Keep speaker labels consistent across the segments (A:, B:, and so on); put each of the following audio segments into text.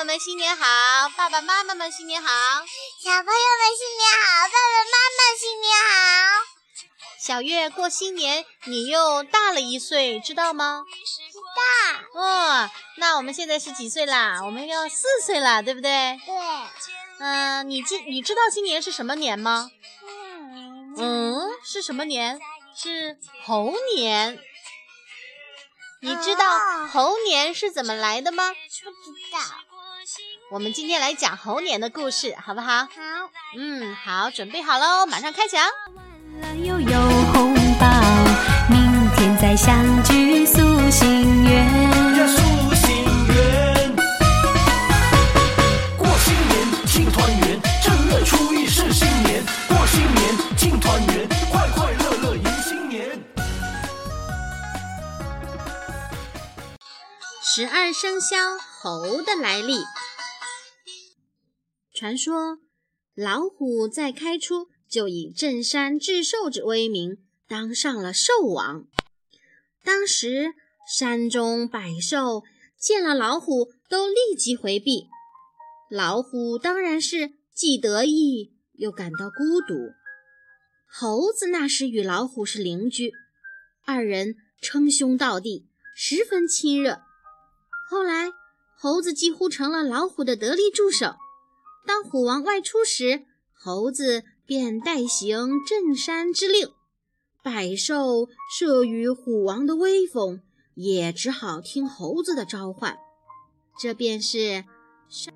A: 友们新年好，爸爸妈妈们新年好，
B: 小朋友们新年好，爸爸妈妈新年好。
A: 小月过新年，你又大了一岁，知道吗？
B: 大。
A: 哦，那我们现在是几岁啦？我们要四岁啦，对不对？
B: 对。
A: 嗯，你今你知道今年是什么年吗？嗯，是什么年？是猴年。你知道猴年是怎么来的吗？不
B: 知道。
A: 我们今天来讲猴年的故事，好不好？
B: 好。
A: 嗯，好，准备好喽，马上开讲。
C: 又有红包，明天再相聚诉心愿。
D: 诉心愿。过新年庆团圆，正月初一是新年。过新年庆团圆，快快乐乐迎新年。
A: 十二生肖猴的来历。传说老虎在开初。就以镇山制兽之威名，当上了兽王。当时山中百兽见了老虎，都立即回避。老虎当然是既得意又感到孤独。猴子那时与老虎是邻居，二人称兄道弟，十分亲热。后来，猴子几乎成了老虎的得力助手。当虎王外出时，猴子。便代行镇山之令，百兽慑于虎王的威风，也只好听猴子的召唤。这便是山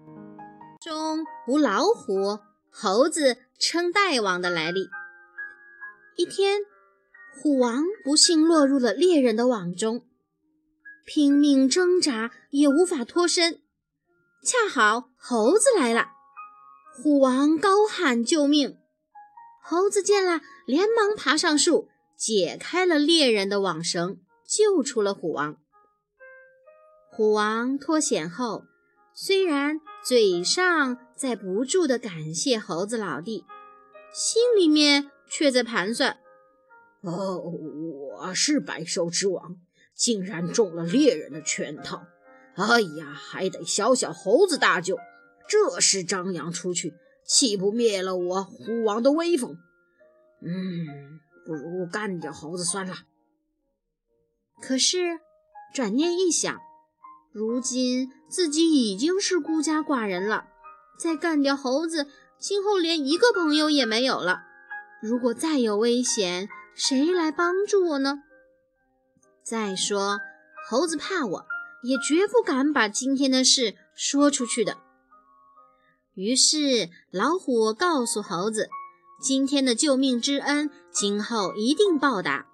A: 中无老虎，猴子称大王的来历。一天，虎王不幸落入了猎人的网中，拼命挣扎也无法脱身。恰好猴子来了，虎王高喊救命。猴子见了，连忙爬上树，解开了猎人的网绳，救出了虎王。虎王脱险后，虽然嘴上在不住地感谢猴子老弟，心里面却在盘算：
E: 哦，我是百兽之王，竟然中了猎人的圈套！哎呀，还得小小猴子搭救，这时张扬出去。岂不灭了我虎王的威风？嗯，不如干掉猴子算了。
A: 可是转念一想，如今自己已经是孤家寡人了，再干掉猴子，今后连一个朋友也没有了。如果再有危险，谁来帮助我呢？再说，猴子怕我，也绝不敢把今天的事说出去的。于是，老虎告诉猴子：“今天的救命之恩，今后一定报答。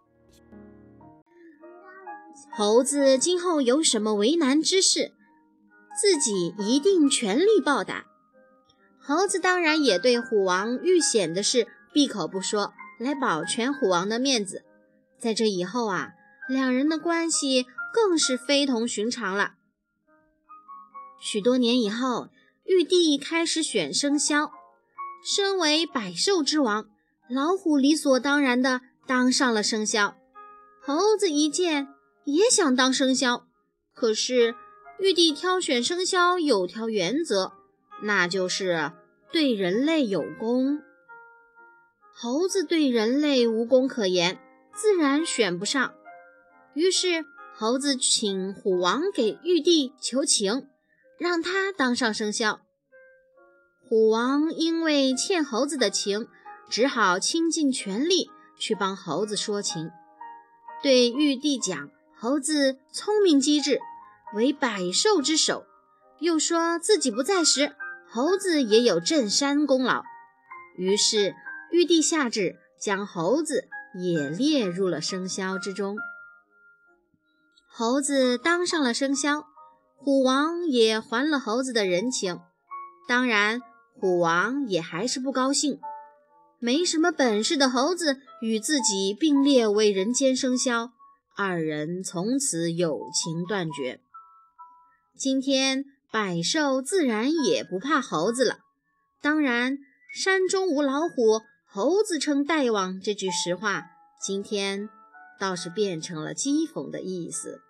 A: 猴子今后有什么为难之事，自己一定全力报答。”猴子当然也对虎王遇险的事闭口不说，来保全虎王的面子。在这以后啊，两人的关系更是非同寻常了。许多年以后。玉帝开始选生肖，身为百兽之王，老虎理所当然的当上了生肖。猴子一见也想当生肖，可是玉帝挑选生肖有条原则，那就是对人类有功。猴子对人类无功可言，自然选不上。于是猴子请虎王给玉帝求情。让他当上生肖。虎王因为欠猴子的情，只好倾尽全力去帮猴子说情。对玉帝讲，猴子聪明机智，为百兽之首，又说自己不在时，猴子也有镇山功劳。于是玉帝下旨，将猴子也列入了生肖之中。猴子当上了生肖。虎王也还了猴子的人情，当然，虎王也还是不高兴。没什么本事的猴子与自己并列为人间生肖，二人从此友情断绝。今天百兽自然也不怕猴子了。当然，山中无老虎，猴子称大王这句实话，今天倒是变成了讥讽的意思。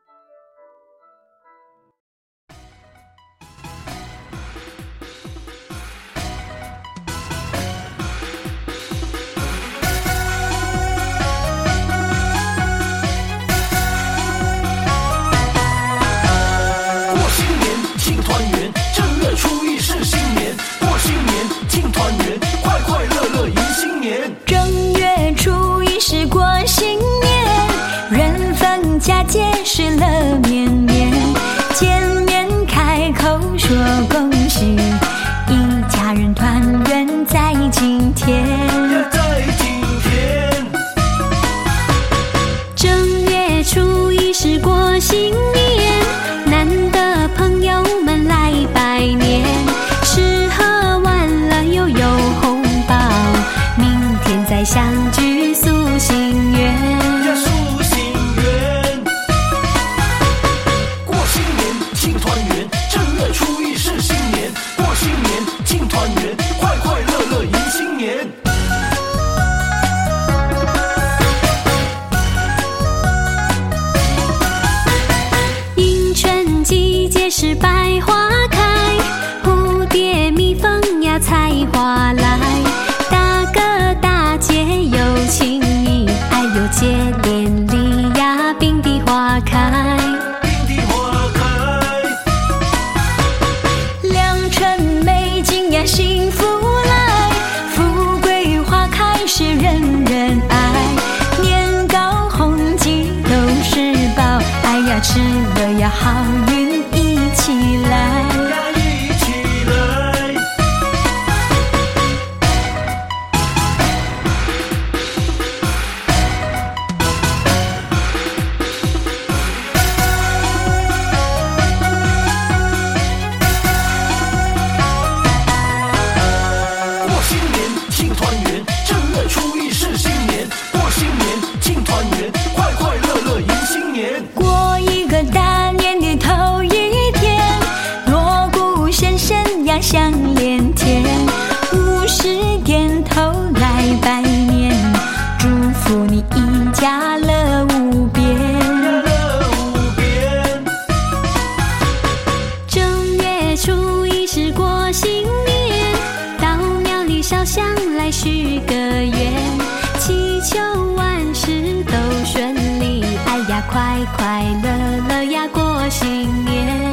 C: 烧香来许个愿，祈求万事都顺利。哎呀，快快乐乐呀，过新年。